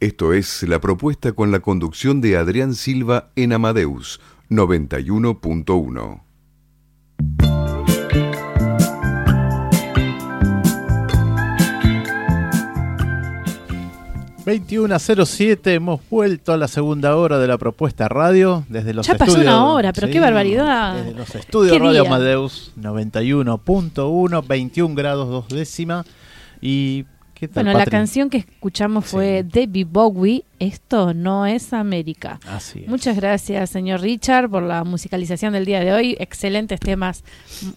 Esto es la propuesta con la conducción de Adrián Silva en Amadeus 91.1. 21.07, hemos vuelto a la segunda hora de la propuesta radio desde los ya estudios. pasó una hora, pero qué barbaridad. Desde los estudios ¿Qué Radio día? Amadeus 91.1, 21 grados dos décima. ¿Y Bueno, la canción que escuchamos fue David Bowie, Esto no es América. Así es. Muchas gracias, señor Richard, por la musicalización del día de hoy. Excelentes temas,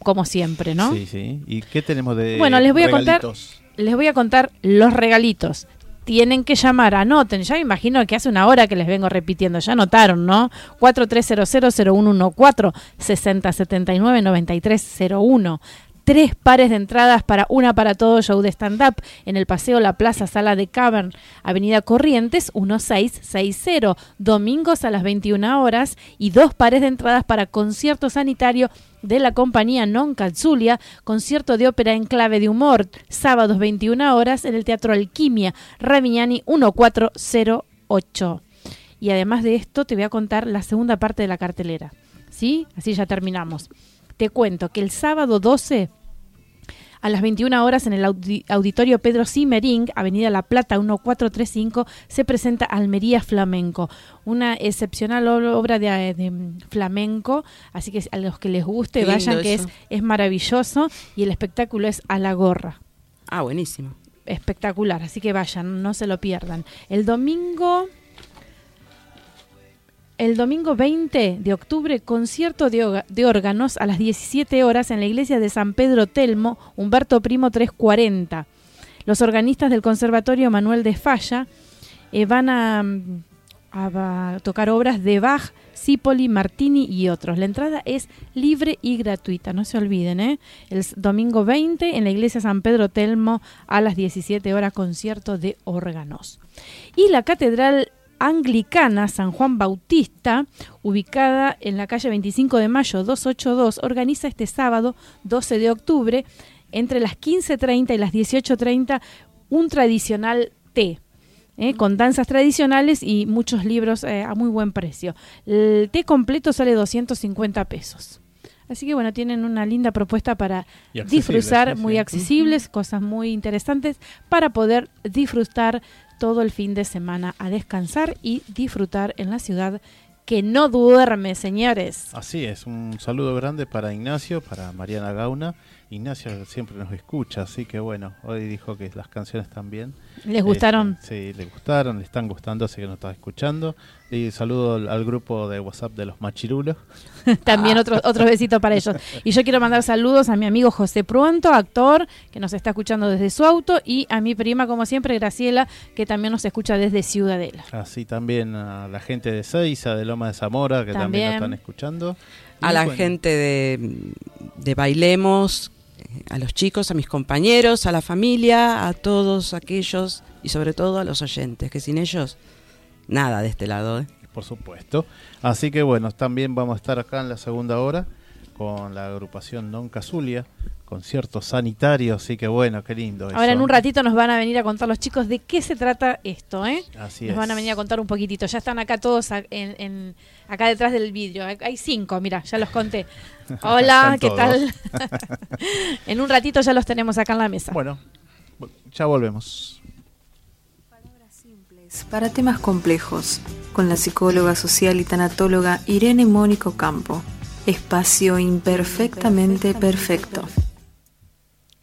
como siempre, ¿no? Sí, sí. ¿Y qué tenemos de Bueno, les voy a contar, regalitos? les voy a contar los regalitos. Tienen que llamar, anoten, ya me imagino que hace una hora que les vengo repitiendo, ya anotaron, ¿no? 4300-0114, 6079-9301. Tres pares de entradas para una para todo show de stand-up en el Paseo La Plaza Sala de Cavern, Avenida Corrientes 1660, domingos a las 21 horas y dos pares de entradas para concierto sanitario de la compañía Non Calzulia, concierto de ópera en clave de humor, sábados 21 horas en el Teatro Alquimia, Ramignani 1408. Y además de esto te voy a contar la segunda parte de la cartelera. ¿Sí? Así ya terminamos. Te cuento que el sábado 12 a las 21 horas en el audi- auditorio Pedro Simmering, Avenida La Plata 1435, se presenta Almería Flamenco, una excepcional obra de, de, mm, flamenco, así que a los que les guste vayan, que es, es maravilloso y el espectáculo es a la gorra. Ah, buenísimo. Espectacular, así que vayan, no se lo pierdan. El domingo... El domingo 20 de octubre, concierto de, órganos a las 17 horas en la iglesia de San Pedro Telmo, Humberto Primo 340. Los organistas del Conservatorio Manuel de Falla eh, van a, mm, a tocar obras de Bach, Cipoli, Martini y otros. La entrada es libre y gratuita, no se olviden. ¿eh? El domingo 20 en la iglesia San Pedro Telmo a las 17 horas, concierto de órganos. Y la Catedral Anglicana San Juan Bautista, ubicada en la calle 25 de mayo 282, organiza este sábado 12 de octubre, entre las 15.30 y las 18.30, un tradicional té. ¿eh? con danzas tradicionales y muchos libros eh, a muy buen precio. El té completo sale 250 pesos. Así que bueno, tienen una linda propuesta para disfrutar, muy accesibles, cosas muy interesantes para poder disfrutar todo el fin de semana a descansar y disfrutar en la ciudad que no duerme, señores. Así es, un saludo grande para Ignacio, para Mariana Gauna. Ignacio siempre nos escucha, así que bueno, hoy dijo que las canciones también. ¿Les gustaron? sí, le gustaron, le están gustando, así que nos está escuchando. Y saludo al, al grupo de WhatsApp de los machirulos. También otro, otro besito para ellos. Y yo quiero mandar saludos a mi amigo José Pruanto, actor, que nos está escuchando desde su auto, y a mi prima, como siempre, Graciela, que también nos escucha desde Ciudadela. Así también a la gente de Seiza, de Loma de Zamora, que también, También. nos están escuchando. A Y la bueno, gente de, de Bailemos, a los chicos, a mis compañeros, a la familia, a todos aquellos y sobre todo a los oyentes, que sin ellos, nada de este lado. ¿eh? Por supuesto. Así que bueno, también vamos a estar acá en la segunda hora con la agrupación Non Casulia, concierto sanitario, así que bueno, qué lindo. Ahora eso. en un ratito nos van a venir a contar los chicos de qué se trata esto, ¿eh? Así nos es. van a venir a contar un poquitito. Ya están acá todos en, en- acá detrás del vidrio. Hay cinco, mira, ya los conté. Hola, ¿qué tal? en un ratito ya los tenemos acá en la mesa. Bueno, ya volvemos. Para temas complejos, con la psicóloga social y tanatóloga Irene Mónico Campo. Espacio imperfectamente perfecto.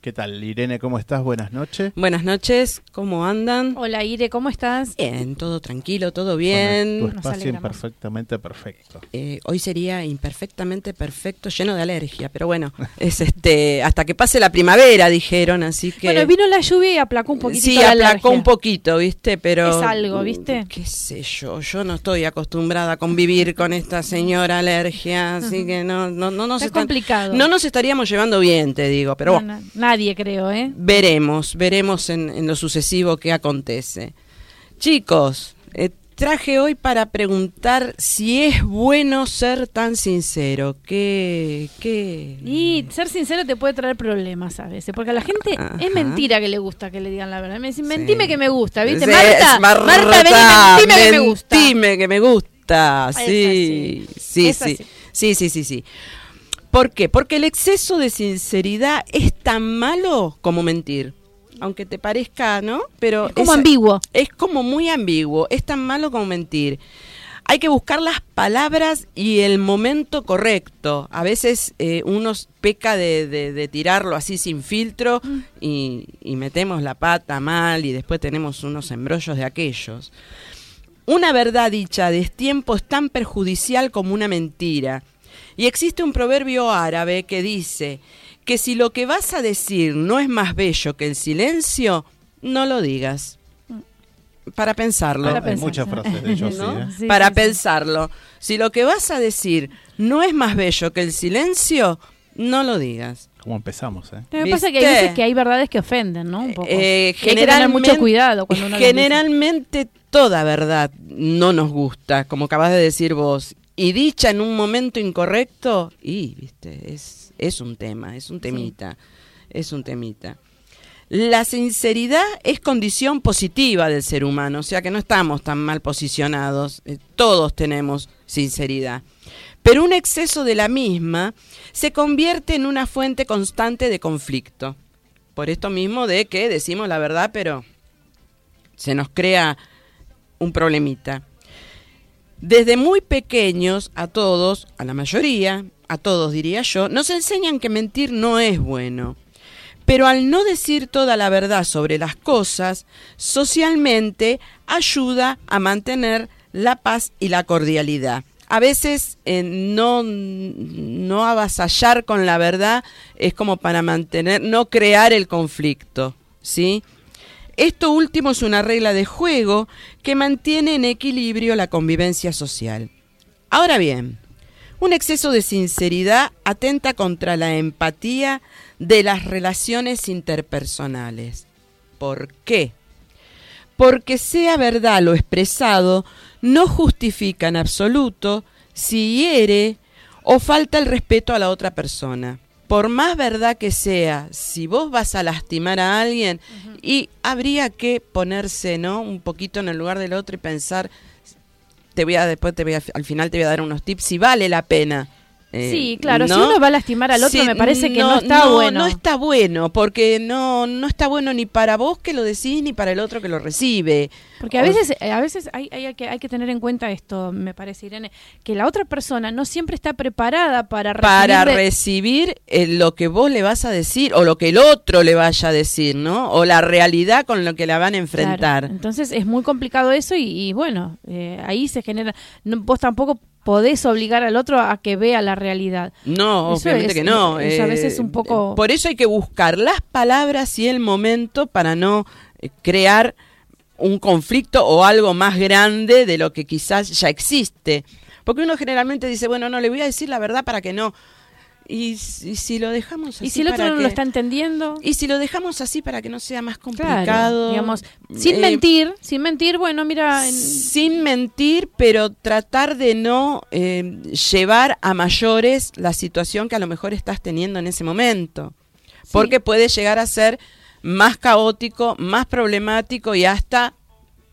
¿Qué tal, Irene? ¿Cómo estás? Buenas noches. Buenas noches, ¿cómo andan? Hola Ire, ¿cómo estás? Bien, todo tranquilo, todo Tu bien. espacio alegramos. imperfectamente perfecto. Eh, hoy sería imperfectamente perfecto, lleno de alergia, pero bueno, es este hasta que pase la primavera, dijeron, así que Bueno, vino la lluvia y aplacó un poquito Sí, la aplacó alergia. un poquito, ¿viste? Pero Es algo, ¿viste? Qué sé yo, yo no estoy acostumbrada a convivir con esta señora alergia, así que no no no nos Está están- complicado. No nos estaríamos llevando bien, te digo, pero No, bueno. Nadie creo, ¿eh? Veremos, veremos en, en lo sucesivo qué acontece. Chicos, eh, traje hoy para preguntar si es bueno ser tan sincero. ¿Qué? qué? Y ser sincero te puede traer problemas a veces, porque a la gente Ajá. es mentira que le gusta que le digan la verdad. Me dicen, Sí. mentime que me gusta, ¿viste? Sí, Marta, Marta, vení, mentime que me gusta. Mentime que me gusta. Sí, sí. Sí, sí, sí, sí. ¿Por qué? Porque el exceso de sinceridad es tan malo como mentir. Aunque te parezca, ¿no? Pero Es como es- ambiguo. es como muy ambiguo, es tan malo como mentir. Hay que buscar las palabras y el momento correcto. A veces eh, uno peca de, de- de tirarlo así sin filtro y, y metemos la pata mal y después tenemos unos embrollos de aquellos. Una verdad dicha a destiempo es tan perjudicial como una mentira. Y existe un proverbio árabe que dice que si lo que vas a decir no es más bello que el silencio, no lo digas. Para pensarlo. Para Hay pensar, muchas sí. frases de ellos, sí, ¿no? ¿eh? Sí, Para sí, sí. pensarlo. Si lo que vas a decir no es más bello que el silencio, no lo digas. ¿Cómo empezamos, eh? Lo que pasa es que hay veces que hay verdades que ofenden, ¿no? Un poco. Eh, Que hay que tener mucho cuidado cuando uno generalmente toda verdad no nos gusta, como acabas de decir vos. Y dicha en un momento incorrecto, y viste, es, es un tema, es un temita, es un temita. La sinceridad es condición positiva del ser humano, o sea que no estamos tan mal posicionados, eh, todos tenemos sinceridad. Pero un exceso de la misma se convierte en una fuente constante de conflicto. Por esto mismo de que decimos la verdad, pero se nos crea un problemita. Desde muy pequeños a todos, a la mayoría, a todos diría yo, nos enseñan que mentir no es bueno. Pero al no decir toda la verdad sobre las cosas, socialmente ayuda a mantener la paz y la cordialidad. A veces eh, no, no avasallar con la verdad es como para mantener, no crear el conflicto, ¿sí? Esto último es una regla de juego que mantiene en equilibrio la convivencia social. Ahora bien, un exceso de sinceridad atenta contra la empatía de las relaciones interpersonales. ¿Por qué? Porque sea verdad lo expresado, no justifica en absoluto si hiere o falta el respeto a la otra persona. Por más verdad que sea, si vos vas a lastimar a alguien, y habría que ponerse, ¿no? Un poquito en el lugar del otro y pensar, te voy a después te voy a, al final te voy a dar unos tips si vale la pena. Eh, Sí, claro, ¿no? si uno va a lastimar al otro Sí, me parece que no, está no, bueno. No está bueno, porque no, no está bueno ni para vos que lo decís ni para el otro que lo recibe. Porque a O- veces, eh, a veces hay, hay que, hay que tener en cuenta esto, me parece, Irene, que la otra persona no siempre está preparada para recibir para de- recibir eh, lo que vos le vas a decir o lo que el otro le vaya a decir, ¿no? O la realidad con lo que la van a Claro. enfrentar. Entonces es muy complicado eso y, y bueno, eh, ahí se genera, no, vos tampoco podés obligar al otro a que vea la realidad. No, Eso obviamente es- que no. eso a eh, veces un poco- Por eso hay que buscar las palabras y el momento para no eh, crear un conflicto o algo más grande de lo que quizás ya existe. Porque uno generalmente dice, bueno, no, le voy a decir la verdad para que no. Y, si- si lo dejamos así y si el otro para no que- lo está entendiendo, Y si lo dejamos así para que no sea más claro, complicado. digamos, sin eh, mentir, sin mentir, bueno, mira, en- sin mentir, pero tratar de no eh, llevar a mayores la situación que a lo mejor estás teniendo en ese momento. Porque puede llegar a ser más caótico, más problemático y hasta...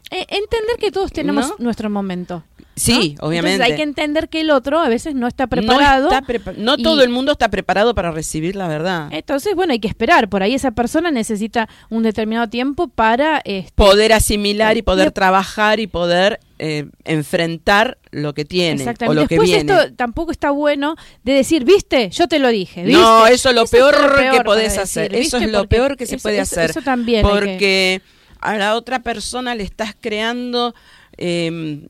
eh, entender que todos tenemos ¿No? nuestro momento. Sí, ¿no? obviamente. Entonces hay que entender que el otro a veces no está No preparado. está prepa- no y- todo el mundo está preparado para recibir la verdad. Entonces, bueno, hay que esperar. Por ahí esa persona necesita un determinado tiempo para... este, poder asimilar y poder trabajar y poder eh, enfrentar lo que tiene o lo que Después viene. esto tampoco está bueno de decir, viste, yo te lo dije. ¿viste? No, eso es lo Eso peor, es lo peor que podés hacer. decir, eso es lo Porque peor que se eso- puede eso- hacer. Eso también. que- Porque a la otra persona le estás creando eh,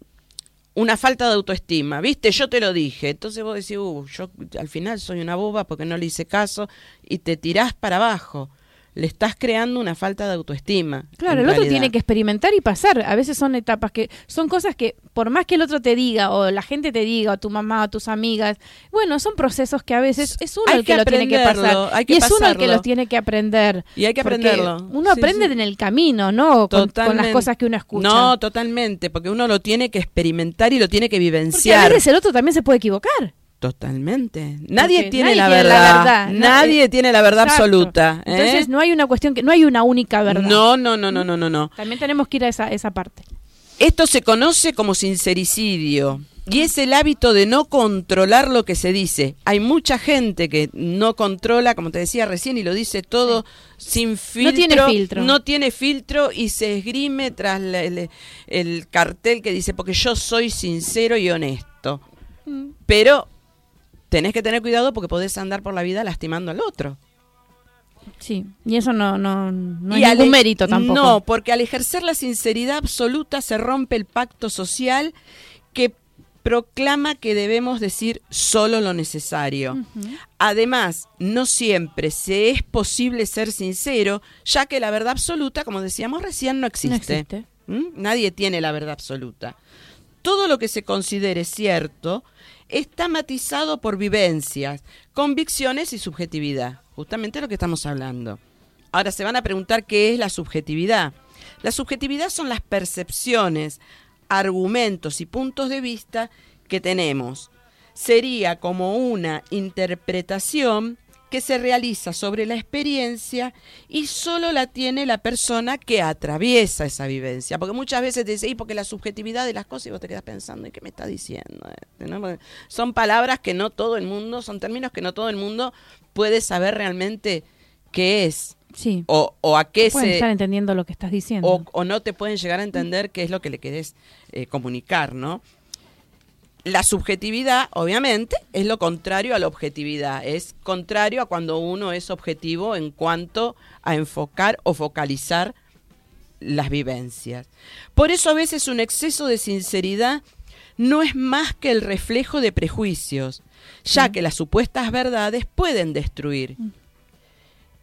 una falta de autoestima. ¿Viste? Yo te lo dije. Entonces vos decís, uh, yo al final soy una boba porque no le hice caso y te tirás para abajo. Le estás creando una falta de autoestima. Claro, el otro tiene que experimentar y pasar. A veces son etapas que son cosas que por más que el otro te diga o la gente te diga o tu mamá o tus amigas, bueno, son procesos que a veces es uno Hay el que, que lo tiene que pasar hay que y es uno el que los tiene que aprender. Y hay que aprenderlo. Uno aprende sí. en el camino, ¿no? Con, con las cosas que uno escucha. No, totalmente, porque uno lo tiene que experimentar y lo tiene que Porque a vivenciar. veces el otro también se puede equivocar. Totalmente. Nadie Porque tiene, nadie la, tiene verdad. la verdad, no, Nadie tiene la verdad Exacto. absoluta. ¿eh? Entonces no hay una cuestión que no hay una única verdad. no, no, no, no, no, no, no. También tenemos que ir a esa, esa parte. Esto se conoce como sincericidio y es el hábito de no controlar lo que se dice. Hay mucha gente que no controla, como te decía recién, y lo dice todo sin filtro. tiene filtro. No tiene filtro y se esgrime tras la- el, el cartel que dice, porque yo soy sincero y honesto. Mm. Pero tenés que tener cuidado porque podés andar por la vida lastimando al otro. Sí, y eso no, no, no al ningún e- mérito tampoco. No, porque al ejercer la sinceridad absoluta se rompe el pacto social que proclama que debemos decir solo lo necesario. Además, no siempre se es posible ser sincero, ya que la verdad absoluta, como decíamos recién, no existe. No existe. ¿Mm? Nadie tiene la verdad absoluta. Todo lo que se considere cierto está matizado por vivencias, convicciones y subjetividad. Justamente lo que estamos hablando. Ahora se van a preguntar qué es la subjetividad. La subjetividad son las percepciones, argumentos y puntos de vista que tenemos. Sería como una interpretación que se realiza sobre la experiencia y solo la tiene la persona que atraviesa esa vivencia. Porque muchas veces te dice, y porque la subjetividad de las cosas y vos te quedas pensando, ¿y qué me está diciendo? este, no? Son palabras que no todo el mundo, son términos que no todo el mundo puede saber realmente qué es Sí. o, o a qué Pueden se... estar entendiendo lo que estás diciendo. O, o no te pueden llegar a entender qué es lo que le querés eh, comunicar, ¿no? La subjetividad, obviamente, es lo contrario a la objetividad. Es contrario a cuando uno es objetivo en cuanto a enfocar o focalizar las vivencias. Por eso a veces un exceso de sinceridad no es más que el reflejo de prejuicios, ya que las supuestas verdades pueden destruir.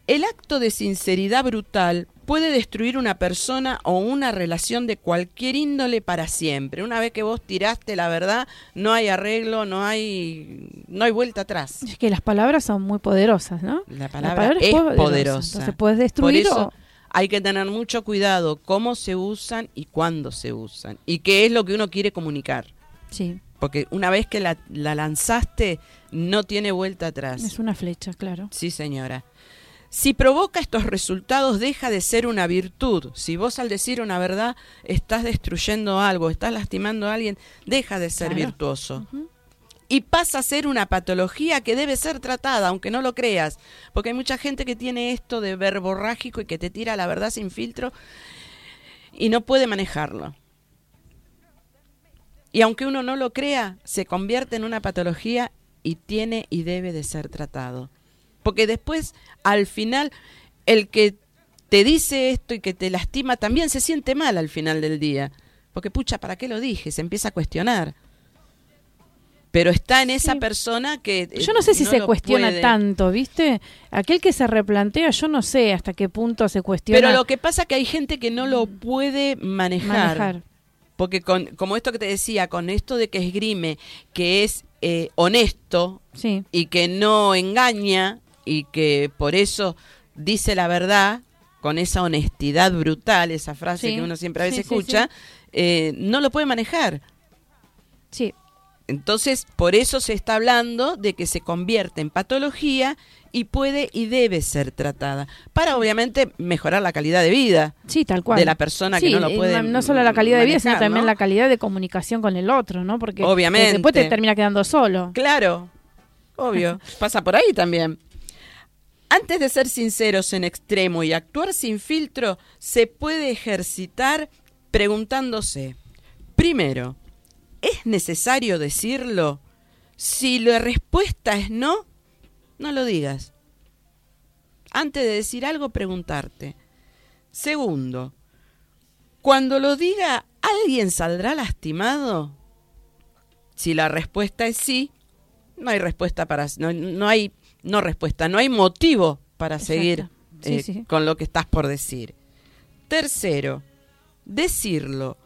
El acto de sinceridad brutal puede destruir una persona o una relación de cualquier índole para siempre. Una vez que vos tiraste la verdad, no hay arreglo, no hay no hay vuelta atrás. Es que las palabras son muy poderosas, ¿no? La palabra, es es poderosa. poderosa. Entonces puedes Por destruir eso o- hay que tener mucho cuidado cómo se usan y cuándo se usan y qué es lo que uno quiere comunicar. Sí, Porque una vez que la, la lanzaste, no tiene vuelta atrás. es una flecha, claro. Sí, señora. Si provoca estos resultados, deja de ser una virtud. Si vos al decir una verdad estás destruyendo algo, estás lastimando a alguien, deja de ser Claro. virtuoso. Y pasa a ser una patología que debe ser tratada, aunque no lo creas. Porque hay mucha gente que tiene esto de verborrágico y que te tira la verdad sin filtro y no puede manejarlo. Y aunque uno no lo crea, se convierte en una patología y tiene y debe de ser tratado. Porque después, al final, el que te dice esto y que te lastima también se siente mal al final del día. Porque, pucha, ¿para qué lo dije? Se empieza a cuestionar. Pero está en esa Sí. persona que... eh, Yo no sé si se cuestiona puede. tanto, ¿viste? Aquel que se replantea, yo no sé hasta qué punto se cuestiona Pero lo que pasa es que hay gente que no lo puede manejar. manejar. Porque con, como esto que te decía, con esto de que esgrime, que es eh, honesto Sí, y que no engaña y que por eso dice la verdad con esa honestidad brutal, esa frase Sí, que uno siempre a veces sí, escucha, eh, no lo puede manejar. sí. Entonces, por eso se está hablando de que se convierte en patología y puede y debe ser tratada, para obviamente mejorar la calidad de vida. Sí, tal cual. de la persona que no lo eh, puede No solo la calidad de vida, sino también ¿no? la calidad de comunicación con el otro, ¿no? Porque Obviamente. después te termina quedando solo. Claro, obvio, pasa por ahí también. Antes de ser sinceros en extremo y actuar sin filtro, se puede ejercitar preguntándose, Primero, ¿es necesario decirlo? Si la respuesta es no, no lo digas. Antes de decir algo, preguntarte. Segundo, cuando lo diga, ¿alguien saldrá lastimado? Si la respuesta es sí, no hay respuesta para no, no hay no respuesta, no hay motivo para Exacto. seguir Sí, eh, sí. con lo que estás por decir. Tercero, decirlo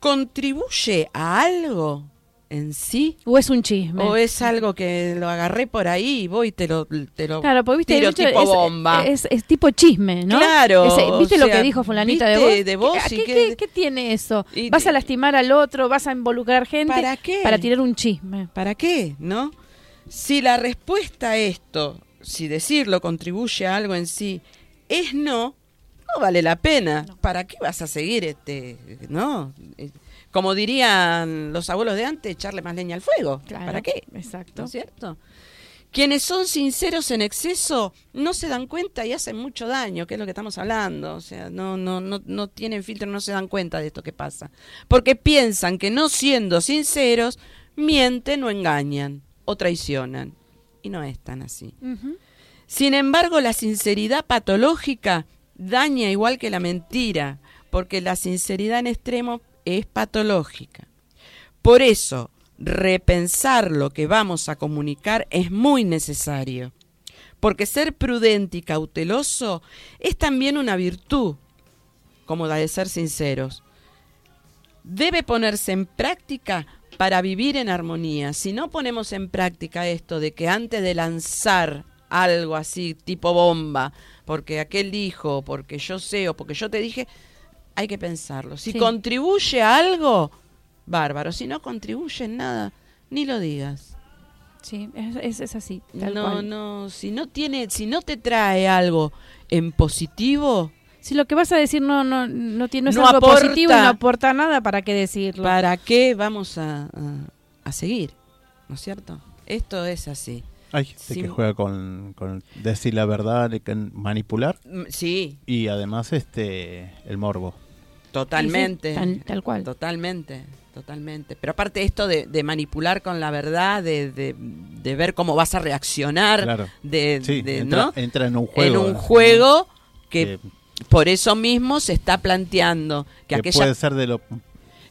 contribuye a algo en sí O es un chisme. o es algo que lo agarré por ahí y voy y te lo, te lo Claro, porque viste, tiro tipo es, bomba. Es, es tipo chisme, ¿no? Claro, Ese- ¿Viste o lo que dijo fulanita de ¿viste vos? de vos ¿Qué, y qué- qué- qué- qué tiene eso? Y ¿Vas a lastimar al otro? ¿Vas a involucrar gente? ¿Para qué? Para tirar un chisme. ¿Para qué? ¿No? Si la respuesta a esto, si decirlo contribuye a algo en sí, es no, no vale la pena. ¿Para qué vas a seguir este, no? Eh, Como dirían los abuelos de antes, echarle más leña al fuego. Claro, ¿Para qué? Exacto. ¿No es cierto? Quienes son sinceros en exceso no se dan cuenta y hacen mucho daño, que es lo que estamos hablando. O sea, no, no, no, no tienen filtro, no se dan cuenta de esto que pasa. Porque piensan que no siendo sinceros, mienten o engañan o traicionan. Y no es tan así. Sin embargo, la sinceridad patológica daña igual que la mentira, porque la sinceridad en extremo es patológica. Por eso, repensar lo que vamos a comunicar es muy necesario, porque ser prudente y cauteloso es también una virtud, como la de ser sinceros. Debe ponerse en práctica para vivir en armonía. Si no ponemos en práctica esto de que antes de lanzar algo así, tipo bomba, porque aquel dijo, porque yo sé o porque yo te dije, hay que pensarlo. Si Sí. contribuye a algo, bárbaro. Si no contribuye en nada, ni lo digas. Sí, es, es- es así. Tal no, cual. no, si no tiene, si no te trae algo en positivo, Si lo que vas a decir no no no tiene no es No algo aporta. positivo y no aporta nada, ¿para qué decirlo? ¿para qué vamos a, a- a seguir? ¿No es cierto? Esto es así. Hay gente Sí. que juega con, con decir la verdad, manipular Sí, y además este el morbo. totalmente. Sí, sí, tal, tal cual. Totalmente, totalmente. Pero aparte esto de, de manipular con la verdad, de, de- de ver cómo vas a reaccionar, Claro. de, Sí, de- entra, ¿no? entra en un juego. en un juego que por eso mismo se está planteando que, que aquella puede ser de lo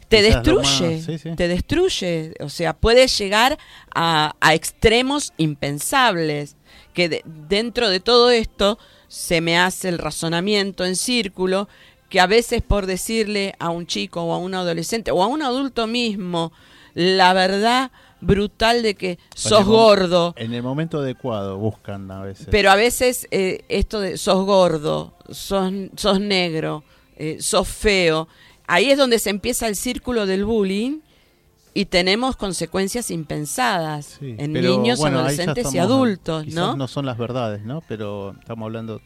te destruye, más- sí, sí. te destruye, o sea, puede llegar a, a extremos impensables, que de- dentro de todo esto se me hace el razonamiento en círculo, que a veces por decirle a un chico o a un adolescente o a un adulto mismo la verdad brutal de que sos gordo, En el momento adecuado buscan a veces. pero a veces eh, esto de sos gordo, sos, sos negro, eh, sos feo, ahí es donde se empieza el círculo del bullying y tenemos consecuencias impensadas Sí, en pero, niños, bueno, adolescentes y adultos, quizás ¿no? no son las verdades, ¿no? Pero estamos hablando,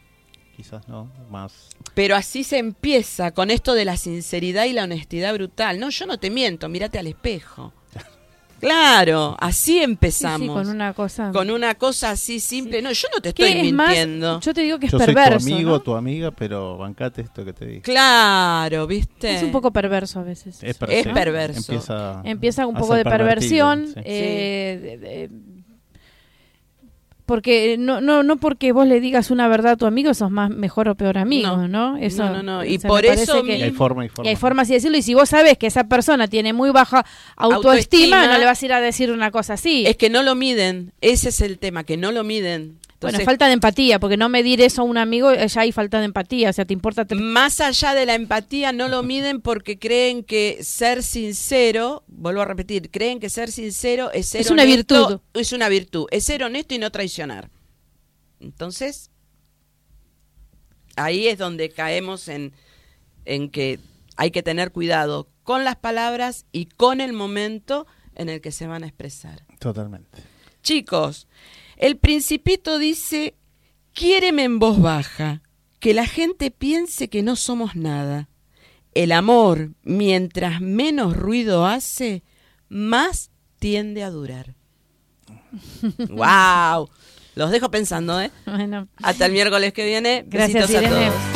quizás no, más. Pero así se empieza con esto de la sinceridad y la honestidad brutal. No, yo no te miento, mírate al espejo. Claro, así Sí, sí, empezamos. con una cosa. Con una cosa así simple. No, yo no te ¿Qué estoy es más? mintiendo. Yo te digo que es Yo soy perverso. tu amigo, ¿no? tu amiga, pero bancate esto que te digo. Claro, ¿viste? Es un poco perverso a veces. Es, per- Es perverso. Empieza, Empieza un poco de perversión. sí. eh, de- de- porque no, no, no porque vos le digas una verdad a tu amigo sos más mejor o peor amigo, No. ¿no? Eso, No, no, no. Y o sea, por eso que- Y hay forma y y forma. hay formas de decirlo. Y si vos sabes que esa persona tiene muy baja autoestima, Autoestima. no le vas a ir a decir una cosa así. Es que no lo miden. Ese es el tema, que no lo miden. Bueno, falta de empatía, porque no medir eso a un amigo, ya hay falta de empatía. O sea, te importa. te- más allá de la empatía, no lo miden porque creen que ser sincero, vuelvo a repetir, creen que ser sincero es ser Es una honesto, virtud. Es una virtud. Es ser honesto y no traicionar. Entonces, ahí es donde caemos en, en que hay que tener cuidado con las palabras y con el momento en el que se van a expresar. Totalmente. Chicos, el principito dice, quiéreme en voz baja, que la gente piense que no somos nada. El amor, mientras menos ruido hace, más tiende a durar. ¡Wow! Los dejo pensando, ¿eh? Bueno, Hasta el miércoles que viene. Gracias, Besitos a todos.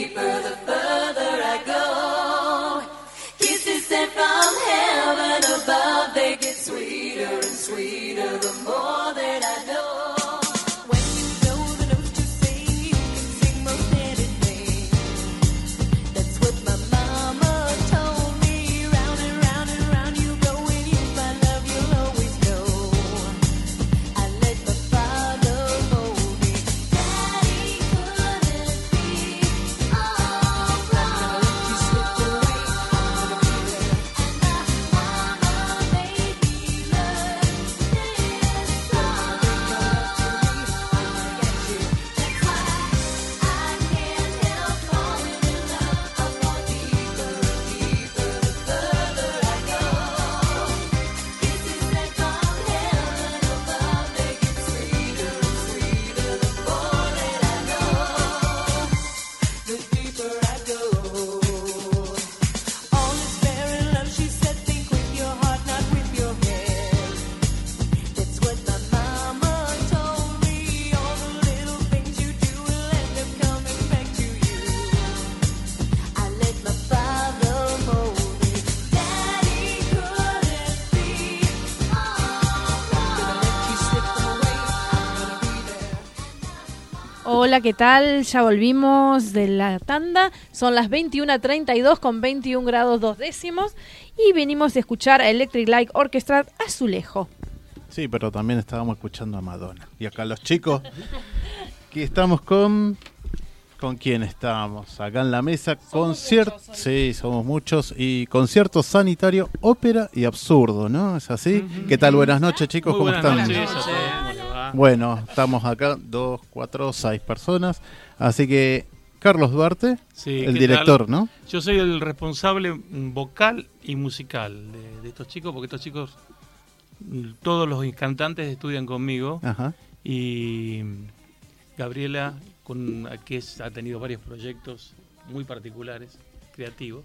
hola, ¿qué tal? Ya volvimos de la tanda. Son las 21.32 con 21 grados dos décimos. Y venimos a escuchar a Electric Light Orchestra Azulejo. Sí, pero también estábamos escuchando a Madonna. Y acá los chicos, que estamos con... ¿Con quién estamos? Acá en la mesa, concierto... Sí, somos muchos. Y concierto sanitario, ópera y absurdo, ¿no? ¿Es así? ¿Qué tal? Buenas noches, chicos. Muy ¿Cómo buenas están? noches Bueno, estamos acá, dos, cuatro, seis personas. Así que, Carlos Duarte, Sí, el ¿qué director, tal? ¿no? Yo soy el responsable mm, vocal y musical de, de estos chicos, porque estos chicos, mm, todos los cantantes estudian conmigo. Ajá. Y Gabriela, con, que es- ha tenido varios proyectos muy particulares, creativos,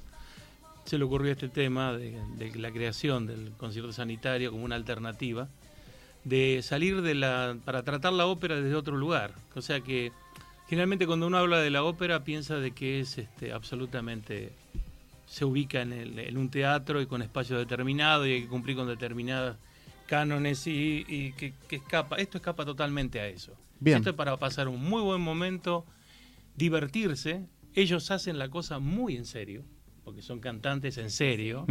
se le ocurrió este tema de, de la creación del concierto sanitario como una alternativa, de salir de la. para tratar la ópera desde otro lugar. O sea que generalmente cuando uno habla de la ópera piensa de que es este, absolutamente. se ubica en, el- en un teatro y con espacio determinado y hay que cumplir con determinadas cánones y, y que, que escapa. Esto escapa totalmente a eso. Bien. Esto es para pasar un muy buen momento, divertirse. Ellos hacen la cosa muy en serio, porque son cantantes en serio.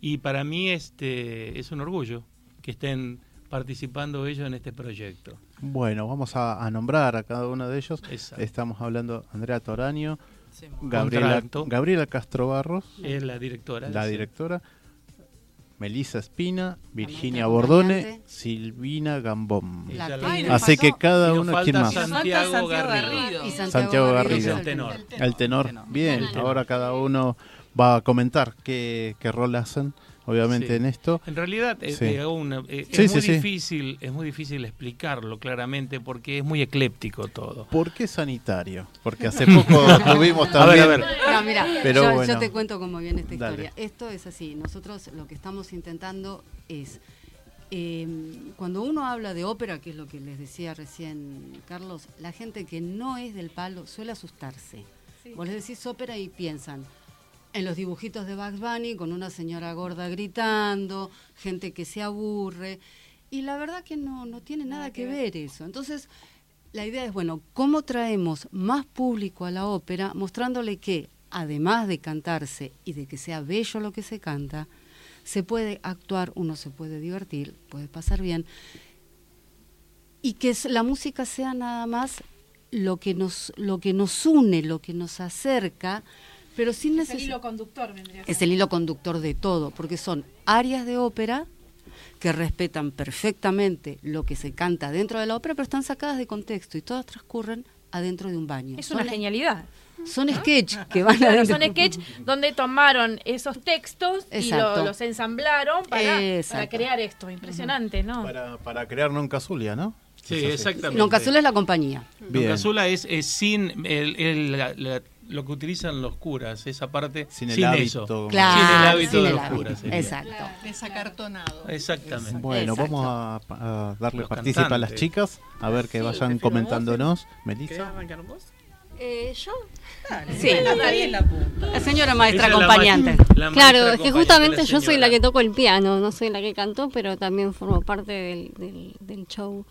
Y para mí este es un orgullo que estén participando ellos en este proyecto. Bueno, vamos a, a nombrar a cada uno de ellos. Exacto. Estamos hablando Andrea Toraño, Gabriela, Castro Barros, Es la directora. la sí. directora, Melissa Espina, Virginia Bordone. Silvina Gambón. Así que cada uno, ¿quién más? Santiago Garrido. Y Santiago Garrido. El tenor. El tenor. Bien, ahora cada uno va a comentar qué, qué rol hacen, obviamente, Sí. en esto. En realidad eh, Sí. eh, hago una- eh, Sí, es muy sí. difícil, es muy difícil explicarlo claramente porque es muy ecléptico todo. ¿Por qué sanitario? Porque hace poco tuvimos A ver, a ver. No, mira, Pero yo, bueno. yo te cuento cómo viene esta Dale. historia. Esto es así. Nosotros lo que estamos intentando es, eh, cuando uno habla de ópera, que es lo que les decía recién Carlos, la gente que no es del palo suele asustarse. Vos les decís ópera y piensan en los dibujitos de Bugs Bunny con una señora gorda gritando, gente que se aburre. Y la verdad que no, no tiene nada, que, ver eso. Entonces, la idea es, bueno, ¿cómo traemos más público a la ópera mostrándole que, además de cantarse y de que sea bello lo que se canta, se puede actuar, uno se puede divertir, puede pasar bien, y que la música sea nada más lo que nos, lo que nos une, lo que nos acerca, pero sin Es el necesidad hilo conductor, vendría a es el hilo conductor de todo, porque son áreas de ópera que respetan perfectamente lo que se canta dentro de la ópera, pero están sacadas de contexto y todas transcurren adentro de un baño. Es son, una genialidad. son sketch que van Claro, adentro. son sketch donde tomaron esos textos y lo- los ensamblaron para, crear esto. Impresionante, ¿no? Para, para crear Nunca Zulia, ¿no? Sí, exactamente. No, Cazula es la compañía. Bien. Don Cazula es, es sin el- el- la- la- lo que utilizan los curas, esa parte Sin sin, el eso. hábito. Claro, sin el hábito sin de el los hábito. curas. sería. Exacto. Desacartonado. Exactamente. Bueno, Exacto. vamos a, a darle Los participa a las cantantes. chicas, a ver que vayan comentándonos. Melissa. arrancar vos? Eh, ¿Yo? Sí, la señora maestra la acompañante. ma- la maestra Claro, es que justamente yo soy la que toco el piano, no soy la que cantó, pero también formo parte del, del, del show.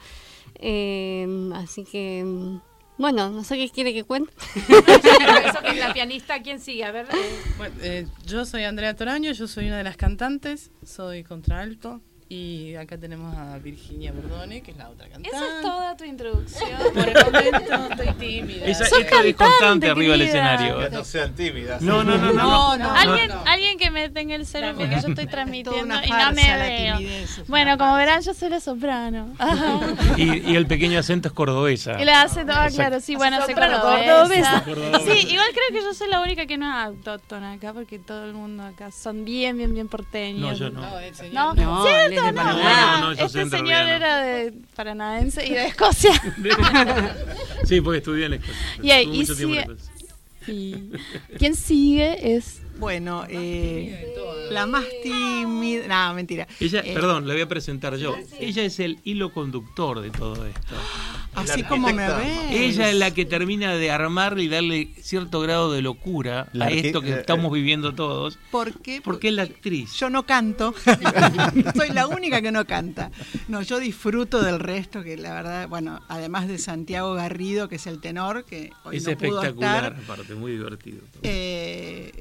Eh, así que, mm, bueno, no sé qué quiere que cuente. Eso que es la pianista, ¿quién sigue? A ver. eh, Bueno, eh, yo soy Andrea Toraño, yo soy una de las cantantes, soy contralto y acá tenemos a Virginia Bordone, que es la otra cantante. Esa es toda tu introducción. Por el momento estoy tímida. Esa, es constante cantante, arriba del escenario. No sean tímidas. No, no, no, no. No, no, Alguien, no. alguien que me tenga el celu porque yo estoy transmitiendo y no me veo. Bueno, como verán, yo soy la soprano. Y, y el pequeño acento es cordobesa. Y le hace todo, Exacto. claro, sí, bueno, soy cordobesa. cordobesa. Sí, igual creo que yo soy la única que no es autóctona acá porque todo el mundo acá son bien, bien, bien No, porteños. yo no. No, el señor No, No, No, No, no, yo este señor era de paranaense y de Escocia. Sí, porque estudié en la escuela. Y tiempo en la. Y ¿Quién sigue es Bueno, eh, la más tímida. No, mentira. Ella, Eh, perdón, la voy a presentar yo. Ella es el hilo conductor de todo esto. Así como me ves. Ella es la que termina de armarle y darle cierto grado de locura La a esto que eh, estamos viviendo todos. ¿Por qué? Porque es la actriz. Yo no canto. Soy la única que no canta. No, yo disfruto del resto, que la verdad, bueno, además de Santiago Garrido, que es el tenor, que hoy Es no pudo espectacular, estar. aparte, muy divertido. Eh,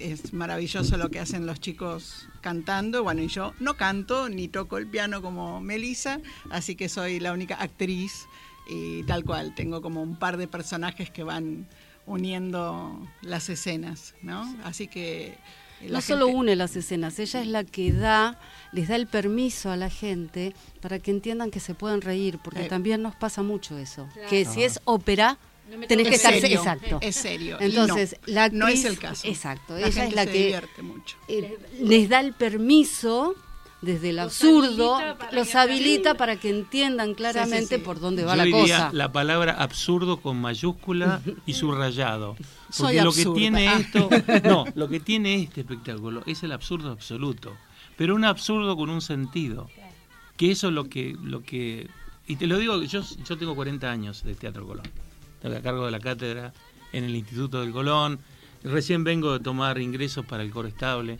es maravilloso lo que hacen los chicos cantando. Bueno, y yo no canto ni toco el piano como Melissa, así que soy la única actriz y tal cual. Tengo como un par de personajes que van uniendo las escenas, ¿no? Así que la No solo une las escenas, ella es la que da, les da el permiso a la gente para que entiendan que se pueden reír, porque Eh. también nos pasa mucho eso. Que si Ah. es ópera, No me tenés que estar serio, exacto. es serio, Entonces, no, la actriz, no es el caso. Exacto, La ella gente es la se que divierte mucho. eh, les da el permiso desde el absurdo, los habilita para que entiendan claramente por dónde va Yo la diría cosa. la palabra absurdo con mayúscula y subrayado. Soy Porque lo que tiene Ah. esto, no, lo que tiene este espectáculo es el absurdo absoluto, pero un absurdo con un sentido. Que eso es lo que lo que y te lo digo, yo yo tengo 40 años de Teatro Colón. A cargo de la cátedra en el Instituto del Colón. Recién vengo de tomar ingresos para el coro estable.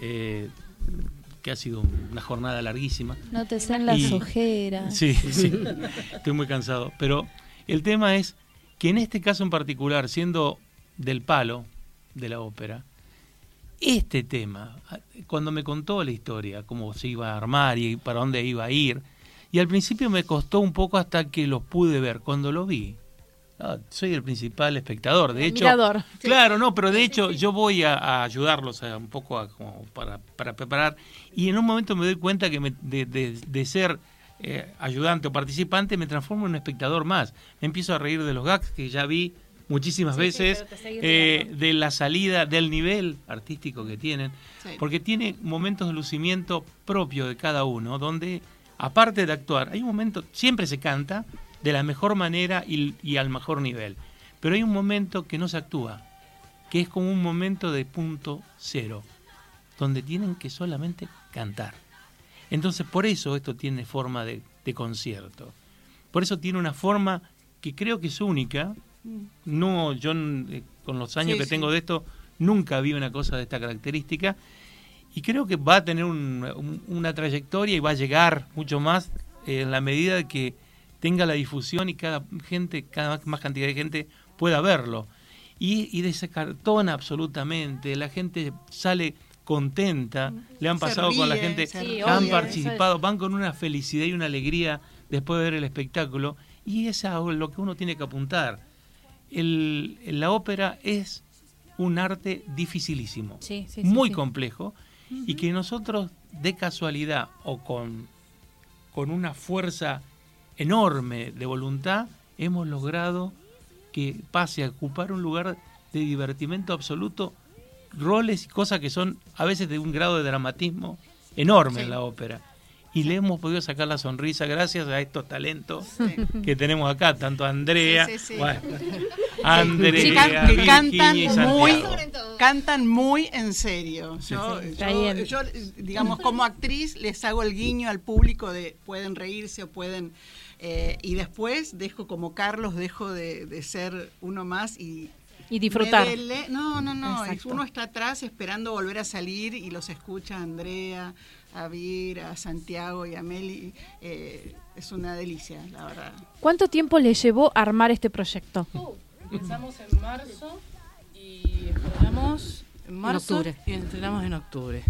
eh, que ha sido una jornada larguísima. No te sean las Y- ojeras. Sí, sí, estoy muy cansado. Pero el tema es que en este caso en particular, siendo del palo de la ópera, este tema, cuando me contó la historia, cómo se iba a armar y para dónde iba a ir, y al principio me costó un poco hasta que los pude ver. Cuando lo vi, ah, soy el principal espectador. De hecho, Mirador. claro, no, pero de hecho yo voy a, a ayudarlos a, un poco a- como para, para preparar y en un momento me doy cuenta que me- de, de- de ser eh, ayudante o participante me transformo en un espectador más. Me empiezo a reír de los gags que ya vi muchísimas veces, eh, de la salida, del nivel artístico que tienen, Sí. porque tiene momentos de lucimiento propio de cada uno, donde aparte de actuar, hay un momento, siempre se canta de la mejor manera y, y al mejor nivel, pero hay un momento que no se actúa, que es como un momento de punto cero, donde tienen que solamente cantar. Entonces por eso esto tiene forma de, de concierto, por eso tiene una forma que creo que es única, no, yo eh, con los años Sí, que sí. tengo de esto nunca vi una cosa de esta característica. Y creo que va a tener un- un- una trayectoria y va a llegar mucho más eh, en la medida de que tenga la difusión y cada gente, cada más cantidad de gente pueda verlo. Y, y descartona absolutamente, la gente sale contenta, le han pasado con la gente, han obvio, participado, van con una felicidad y una alegría después de ver el espectáculo y es a lo que uno tiene que apuntar. El, la ópera es un arte dificilísimo, Sí, sí, muy sí. complejo y que nosotros de casualidad o con, con una fuerza enorme de voluntad hemos logrado que pase a ocupar un lugar de divertimento absoluto roles y cosas que son a veces de un grado de dramatismo enorme en la ópera. Y le hemos podido sacar la sonrisa gracias a estos talentos que tenemos acá, tanto Andrea, Sí, sí, sí. bueno, Andrea, Chicas que Virginia cantan y muy, cantan muy en serio. Yo, Sí. yo- yo, digamos, como actriz les hago el guiño al público de pueden reírse o pueden... eh, y después dejo como Carlos, dejo de, de ser uno más y... Y disfrutar. No, no, no. Exacto. Uno está atrás esperando volver a salir y los escucha a Andrea, a Vir, a Santiago y a Meli. Eh, es una delicia, la verdad. ¿Cuánto tiempo le llevó armar este proyecto? Empezamos en marzo y estrenamos en marzo octubre. y estrenamos en octubre.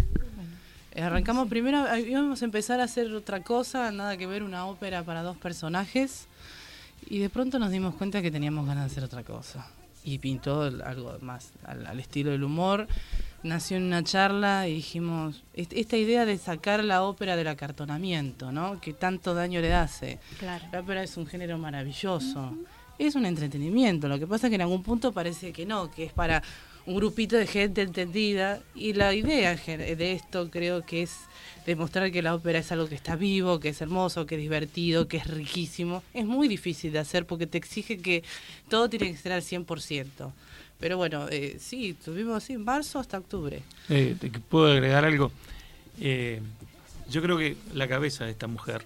Arrancamos primero, eh, íbamos a empezar a hacer otra cosa, nada que ver, una ópera para dos personajes. Y de pronto nos dimos cuenta que teníamos ganas de hacer otra cosa. Y pintó algo más al, al estilo del humor. Nació en una charla y dijimos, est- esta idea de sacar la ópera del acartonamiento, ¿no? Que tanto daño le hace. Claro. La ópera es un género maravilloso. Es un entretenimiento. Lo que pasa es que en algún punto parece que no, que es para un grupito de gente entendida. Y la idea de esto creo que es demostrar que la ópera es algo que está vivo, que es hermoso, que es divertido, que es riquísimo. Es muy difícil de hacer porque te exige que todo tiene que ser al 100%. Pero bueno, eh, sí, tuvimos así marzo hasta octubre. Eh, te- ¿Puedo agregar algo? Eh, yo creo que la cabeza de esta mujer